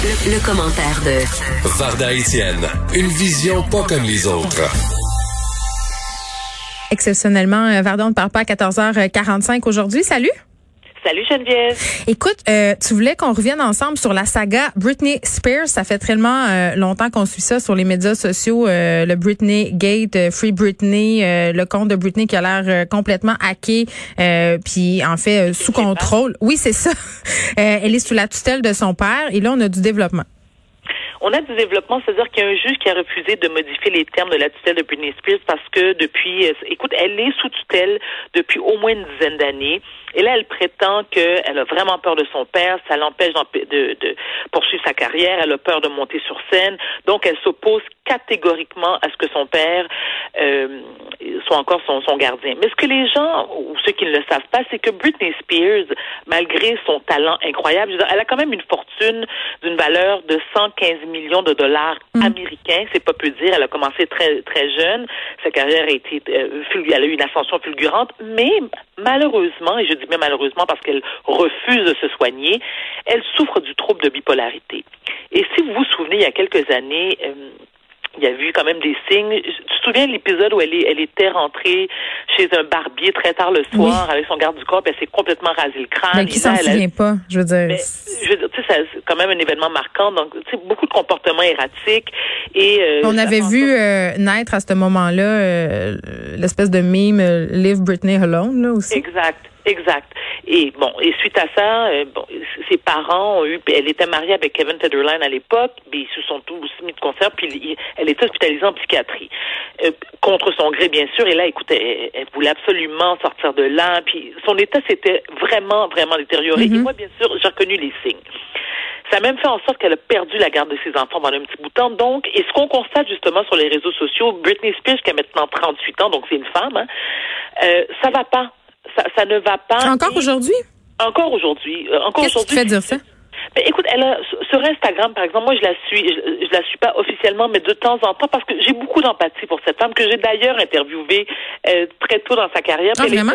Le, commentaire de Varda Etienne, une vision pas comme les autres. Exceptionnellement, euh, Varda, ne parle pas à 14h45 aujourd'hui. Salut! Salut Geneviève. Écoute, euh, tu voulais qu'on revienne ensemble sur la saga Britney Spears. Ça fait tellement euh, longtemps qu'on suit ça sur les médias sociaux. Euh, le Britney Gate, Free Britney, le compte de Britney qui a l'air complètement hacké, puis en fait sous contrôle. Oui, c'est ça. elle est sous la tutelle de son père et là on a du développement. On a du développement, c'est-à-dire qu'il y a un juge qui a refusé de modifier les termes de la tutelle de Britney Spears parce que depuis, écoute, elle est sous tutelle depuis au moins une dizaine d'années. Et là, elle prétend qu'elle a vraiment peur de son père, ça l'empêche de, de, poursuivre sa carrière, elle a peur de monter sur scène, donc elle s'oppose catégoriquement à ce que son père euh, soit encore son, son gardien. Mais ce que les gens, ou ceux qui ne le savent pas, c'est que Britney Spears, malgré son talent incroyable, elle a quand même une fortune d'une valeur de 115 millions de dollars mm. américains, c'est pas peu dire. Elle a commencé très très jeune, sa carrière a été, euh, elle a eu une ascension fulgurante, mais malheureusement, et je dis même malheureusement parce qu'elle refuse de se soigner, elle souffre du trouble de bipolarité. Et si vous vous souvenez, il y a quelques années, euh, il y a eu quand même des signes. Tu te souviens de l'épisode où elle, est, elle était rentrée chez un barbier très tard le soir avec son garde du corps, puis elle s'est complètement rasé le crâne. Mais qui s'en souvient pas, je veux dire. je veux dire, tu sais, c'est quand même un événement marquant. Donc, tu sais, beaucoup de comportements erratiques. Et euh, on avait vu euh, naître à ce moment-là euh, l'espèce de mime Live Britney Alone là aussi. Exact. Exact. Et bon, et suite à ça, euh, bon, ses parents ont eu, elle était mariée avec Kevin Federline à l'époque, mais ils se sont tous mis de concert, puis elle est hospitalisée en psychiatrie. Euh, contre son gré, bien sûr, et là, écoutez, elle, voulait absolument sortir de là, puis son état s'était vraiment, vraiment détérioré. Et mm-hmm. moi, bien sûr, j'ai reconnu les signes. Ça a même fait en sorte qu'elle a perdu la garde de ses enfants pendant un petit bout de temps. Donc, et ce qu'on constate justement sur les réseaux sociaux, Britney Spears, qui a maintenant 38 ans, donc c'est une femme, hein, euh, ça va pas ça, ne va pas. Encore aujourd'hui? Encore aujourd'hui. Euh, encore Qu'est-ce qui fait dire ça? Ben, écoute, elle a, sur Instagram, par exemple, moi je la suis, je, la suis pas officiellement, mais de temps en temps, parce que j'ai beaucoup d'empathie pour cette femme que j'ai d'ailleurs interviewée euh, très tôt dans sa carrière. Ah, vraiment?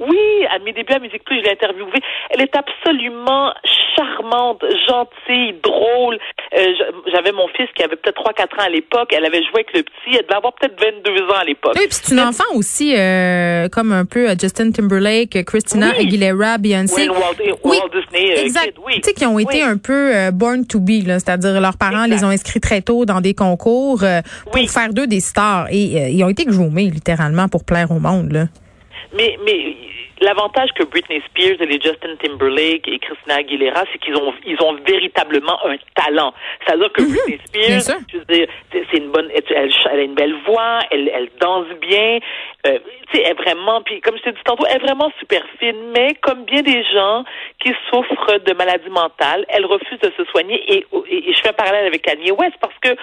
oui, à mes débuts à Musique Plus, je l'ai interviewée. Elle est absolument charmante, gentille, drôle. Euh, j'avais mon fils qui avait peut-être 3-4 ans à l'époque. Elle avait joué avec le petit. Elle devait avoir peut-être 22 ans à l'époque. Oui, puis c'est une enfant aussi, euh, comme un peu euh, Justin Timberlake, Christina Aguilera, Beyoncé. oui, Walt Disney, exact. oui. Tu sais, qui ont été un peu born to be, c'est-à-dire leurs parents les ont inscrits très tôt dans des concours pour faire d'eux des stars. Et ils ont été groomés, littéralement, pour plaire au monde. Là. Mais, mais L'avantage que Britney Spears et les Justin Timberlake et Christina Aguilera, c'est qu'ils ont ils ont véritablement un talent. C'est-à-dire que mhm. Britney Spears, je veux dire, c'est une bonne, elle, a une belle voix, elle, elle danse bien, euh, tu sais, elle est vraiment, puis comme je t'ai dit tantôt, elle est vraiment super fine. Mais comme bien des gens qui souffrent de maladies mentales, elle refuse de se soigner. Et, et, et je fais un parallèle avec Kanye West parce que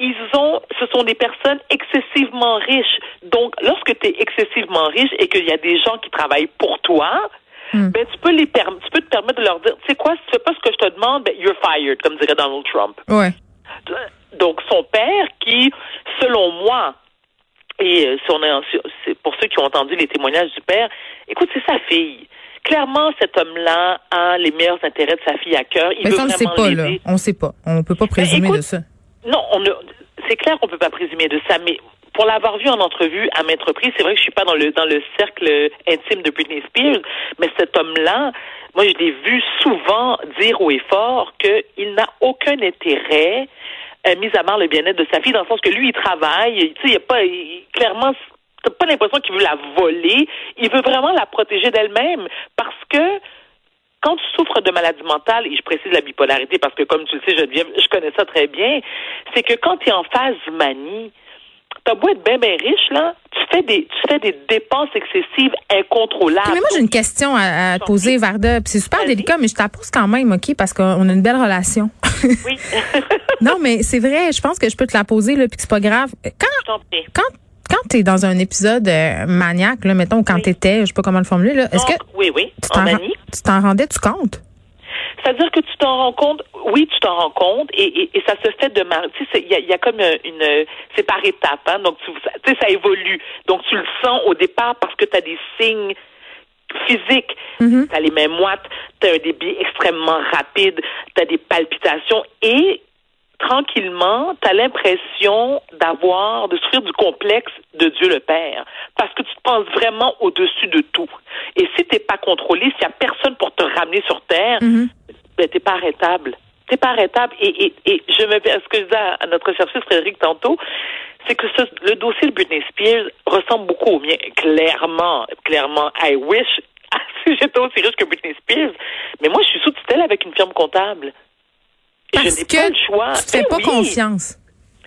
ils ont, ce sont des personnes excessivement riches. Donc, lorsque tu es excessivement riche et qu'il y a des gens qui travaillent pour toi, hmm. ben, tu peux les tu peux te permettre de leur dire, tu sais quoi, si tu fais pas ce que je te demande, ben, you're fired, comme dirait Donald Trump. Ouais. Donc, son père, qui, selon moi, et euh, si on est, pour ceux qui ont entendu les témoignages du père, écoute, c'est sa fille. Clairement, cet homme-là a les meilleurs intérêts de sa fille à cœur. Il Mais ça, on ne sait pas, là. On ne sait pas. On peut pas ben, présumer de ça. Non, on c'est clair qu'on peut pas présumer de ça, mais pour l'avoir vu en entrevue à maintes reprises, c'est vrai que je suis pas dans le dans le cercle intime de Britney Spears, mais cet homme-là, moi je l'ai vu souvent dire haut et fort qu'il n'a aucun intérêt euh, mis à part le bien-être de sa fille, dans le sens que lui, il travaille, tu sais, il a pas, il, clairement, t'as pas l'impression qu'il veut la voler, il veut vraiment la protéger d'elle-même, parce que quand tu souffres de maladie mentale, et je précise la bipolarité parce que comme tu le sais, Geneviève, je connais ça très bien, c'est que quand tu es en phase manie, t'as beau être bien, bien riche, là, tu fais des, tu fais des dépenses excessives incontrôlables. Mais moi, j'ai une question à, te poser, Varda. C'est super délicat, mais je te la pose quand même, OK, parce qu'on a une belle relation. Oui. non, mais c'est vrai, je pense que je peux te la poser, là, puis c'est pas grave. Quand, quand quand tu es dans un épisode euh, maniaque, là, mettons, quand tu étais, je sais pas comment le formuler, là, est-ce que oui, oui, tu t'en rendais tu compte? C'est-à-dire que tu t'en rends compte, oui, tu t'en rends compte, et, et, ça se fait de Tu sais, il y a, comme une, c'est par étapes, hein, donc tu sais, ça évolue. Donc tu le sens au départ parce que tu as des signes physique. Tu as les mains moites, tu as un débit extrêmement rapide, tu as des palpitations et tranquillement, tu as l'impression d'avoir, de souffrir du complexe de Dieu le Père. Parce que tu te penses vraiment au-dessus de tout. Et si tu pas contrôlé, s'il n'y a personne pour te ramener sur Terre, mm ben, tu pas arrêtable. Tu pas arrêtable. Et, et, et je me ce que je disais à notre chercheuse Frédéric tantôt, c'est que ce, le dossier de Britney Spears ressemble beaucoup au mien. Clairement, clairement, I wish si j'étais aussi riche que Britney Spears. Mais moi, je suis sous tutelle avec une firme comptable. Parce je n'ai pas le choix. Tu fais pas confiance.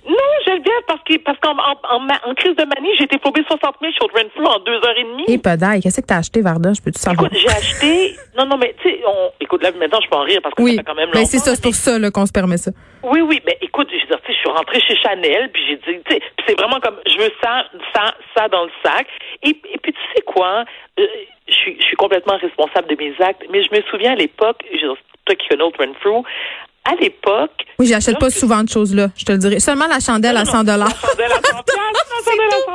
Non, bien parce que parce qu'en en, crise de manie, j'ai été flobée 60 000 sur Renfrew en deux heures et demie. Et pas d'ail. Qu'est-ce que t'as acheté, Varda? Je peux tout savoir? Écoute, j'ai acheté. Non, non, mais tu sais, on... écoute, là, maintenant, je peux en rire parce que oui. ça fait quand même longtemps. Mais c'est ça, c'est pour ça qu'on se permet ça. Oui, oui, mais écoute, je, je suis rentrée chez Chanel, puis j'ai dit, tu sais, c'est vraiment comme, je veux ça, ça, ça dans le sac. Et, et puis, tu sais quoi? Euh, je suis, je suis complètement responsable de mes actes, mais je me souviens à l'époque, toi qui connais Renfrew, à l'époque. Oui, j'achète pas souvent de choses là, je te le dirais. Seulement la chandelle à 100 dollars. La chandelle à 100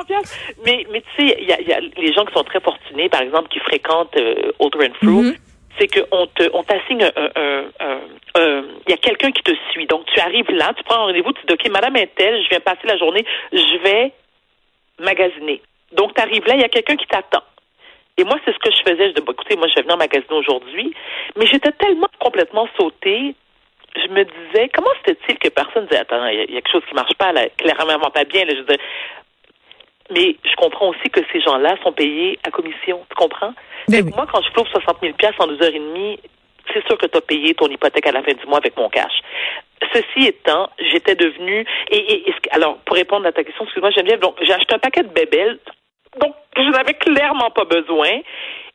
Mais, mais tu sais, il y a, y a, les gens qui sont très fortunés, par exemple, qui fréquentent euh, Old Renfrew. Mm-hmm. C'est qu'on te, on t'assigne un, un, un, il y a quelqu'un qui te suit. Donc, tu arrives là, tu prends un rendez-vous, tu dis, OK, madame est telle, je viens passer la journée, je vais magasiner. Donc, tu arrives là, il y a quelqu'un qui t'attend. Et moi, c'est ce que je faisais. Je dis, écoutez, moi, je vais venir magasiner aujourd'hui. Mais j'étais tellement complètement sautée je me disais, comment c'était-il que personne disait, attends, il y, a quelque chose qui marche pas, là, clairement pas bien, là, je disais, mais je comprends aussi que ces gens-là sont payés à commission. Tu comprends? Ben moi, quand je trouve 60 000 en deux heures et demie, c'est sûr que tu as payé ton hypothèque à la fin du mois avec mon cash. Ceci étant, j'étais devenue et, alors pour répondre à ta question, excuse-moi Geneviève, donc j'ai acheté un paquet de bébelles donc je n'avais clairement pas besoin.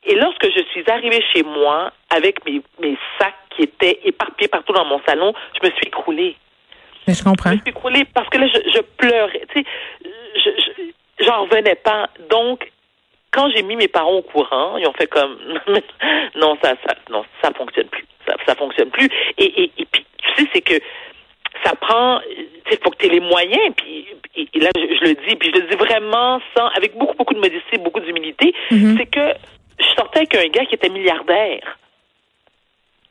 Et lorsque je suis arrivée chez moi avec mes, mes sacs qui étaient éparpillés partout dans mon salon, je me suis écroulée. Mais je comprends. Je me suis écroulée parce que là, je, je pleurais. Tu sais, je, j'en revenais pas. Donc, quand j'ai mis mes parents au courant, ils ont fait comme non, ça, ça, non, ça fonctionne plus. Ça, ça fonctionne plus. Et, et, et puis, tu sais, c'est que ça prend, il faut que tu aies les moyens. Puis, et, là, je, le dis, puis je le dis vraiment sans, avec beaucoup, beaucoup de modestie, beaucoup d'humilité, mm-hmm. c'est que je sortais avec un gars qui était milliardaire.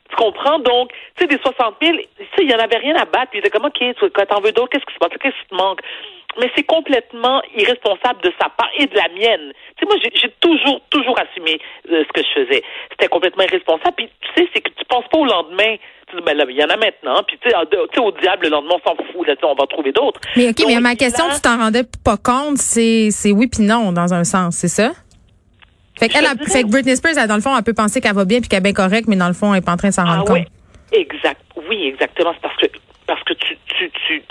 Tu comprends? Donc, tu sais, des 60 000, tu sais, il n'y en avait rien à battre. Puis il était comme, OK, quand t'en veux d'autres, qu'est-ce qui se passe? Qu'est-ce qui te manque? Mais c'est complètement irresponsable de sa part et de la mienne. Tu sais, moi, j'ai toujours, toujours assumé euh, ce que je faisais. C'était complètement irresponsable. Puis, tu sais, c'est que tu penses pas au lendemain. Tu dis, ben là, il y en a maintenant. Puis, tu sais, au diable, le lendemain, on s'en fout. Là, on va trouver d'autres. Mais OK, mais ma question, tu t'en rendais pas compte, c'est oui puis non, dans un sens, c'est ça? Fait, qu'elle a, fait que Britney Spears, elle, dans le fond, elle peut penser qu'elle va bien puis qu'elle est bien correcte, mais dans le fond, elle n'est pas en train de s'en rendre ah, compte. Exact. Oui, exactement. C'est parce que parce que tu, tu, tu,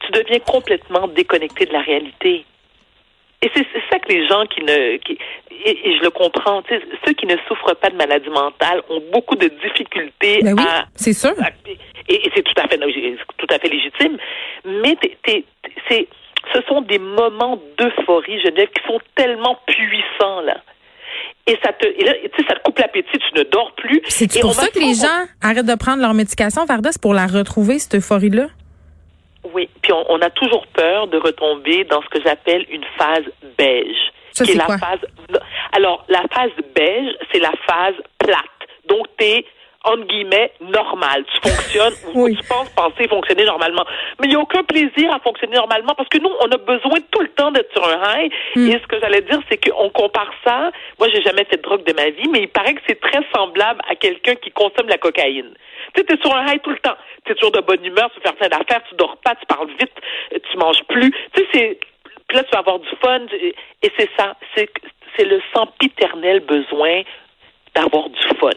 tu deviens complètement déconnecté de la réalité. Et c'est ça que les gens qui ne qui, et, je le comprends, ceux qui ne souffrent pas de maladie mentale ont beaucoup de difficultés ben oui, c'est sûr. et, c'est tout à fait tout à fait légitime, mais c'est ce sont des moments d'euphorie, Geneviève, qui sont tellement puissants là et ça te, et là, ça te coupe l'appétit, tu ne dors plus. C'est pour ça que les gens arrêtent de prendre leur médication, Varda, c'est pour la retrouver, cette euphorie-là? Oui, puis on, a toujours peur de retomber dans ce que j'appelle une phase beige. Ça, c'est la quoi? phase. Alors, la phase beige, c'est la phase plate. Donc, t'es entre guillemets, normal. Tu fonctionnes ou tu penses penser fonctionner normalement. Mais il n'y a aucun plaisir à fonctionner normalement parce que nous, on a besoin tout le temps d'être sur un high. Hmm. Et ce que j'allais dire, c'est qu'on compare ça. Moi, j'ai jamais fait de drogue de ma vie, mais il paraît que c'est très semblable à quelqu'un qui consomme la cocaïne. Tu sais, es sur un high tout le temps. Tu es toujours de bonne humeur, tu fais plein d'affaires, tu dors pas, tu parles vite, tu manges plus. Tu sais, c'est puis là, tu vas avoir du fun. Et c'est ça. C'est, c'est le sempiternel besoin d'avoir du fun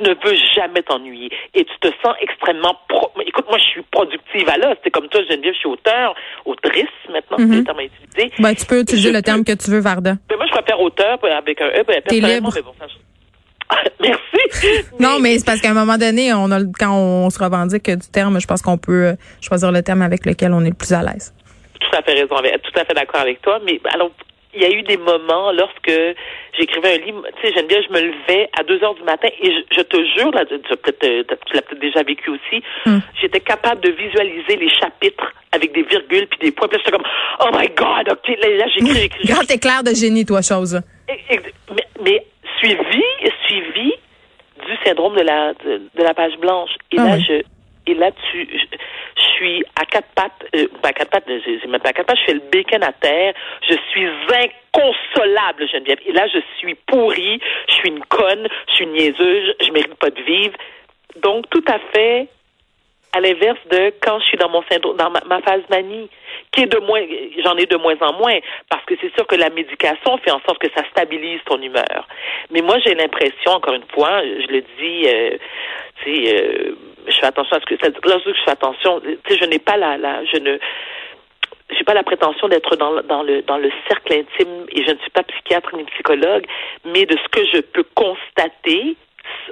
tu ne veux jamais t'ennuyer et tu te sens extrêmement pro écoute moi je suis productive à là c'est comme toi Geneviève je suis auteur autrice maintenant c'est le mhm. terme utilisé ben, tu peux utiliser le terme que tu veux Varda ben, moi je préfère auteur avec un E ben, T'es libre. Merci. Non, mais c'est parce qu'à un moment donné, on a, quand on se revendique du terme, je pense qu'on peut euh, choisir le terme avec lequel on est le plus à l'aise. Tout à fait raison, tout à fait d'accord avec toi. Mais alors, il y a eu des moments lorsque j'écrivais un livre, tu sais, Geneviève, je me levais à 2 heures du matin et je, te jure, là, tu, l'as peut-être déjà vécu aussi, hmm. j'étais capable de visualiser les chapitres avec des virgules puis des points. Puis j'étais comme, oh my God, ok, là, j'écris, j'écris. Grand éclair de génie, toi, chose. Mais, mais suivi, suivi du syndrome de la de, la page blanche. Et ah là, je et là, tu, je, suis à quatre pattes, euh, pas à quatre pattes, j'ai même pas à quatre pattes, je fais le bacon à terre, je suis inconsolable, Geneviève. Et là, je suis pourrie, je suis une conne, je suis une niaiseuse, je mérite pas de vivre. Donc, tout à fait à l'inverse de quand je suis dans mon syndrome, dans ma, phase manie, qui est de moins, j'en ai de moins en moins, parce que c'est sûr que la médication fait en sorte que ça stabilise ton humeur. Mais moi, j'ai l'impression, encore une fois, je le dis, euh, tu sais, euh, je fais attention à ce que lorsque je fais attention, tu sais, je n'ai pas la, la, je ne, j'ai pas la prétention d'être dans, dans le dans le cercle intime et je ne suis pas psychiatre ni psychologue, mais de ce que je peux constater,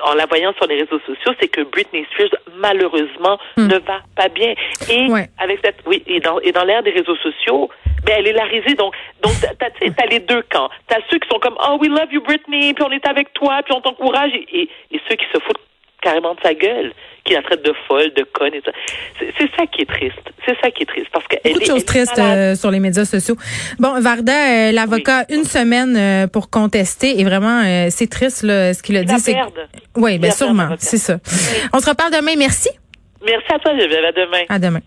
en la voyant sur les réseaux sociaux, c'est que Britney Spears, malheureusement, hmm. ne va pas bien. Et avec cette, oui, et dans, et dans l'ère des réseaux sociaux, ben, elle est la risée. Donc, donc, t'as, t'as les deux camps. T'as ceux qui sont comme, oh, we love you, Britney, puis on est avec toi, puis on t'encourage, et, et ceux qui se foutent carrément de sa gueule, qui la traite de folle, de conne et ça. C'est ça qui est triste. C'est ça qui est triste parce que beaucoup de choses tristes euh, sur les médias sociaux. Bon, Varda, euh, l'avocat, une semaine euh, pour contester et vraiment c'est triste là, ce qu'il a dit. C'est oui, bien sûrement, c'est ça. On se reparle demain. Merci. Merci à toi, Geneviève. À demain. À demain.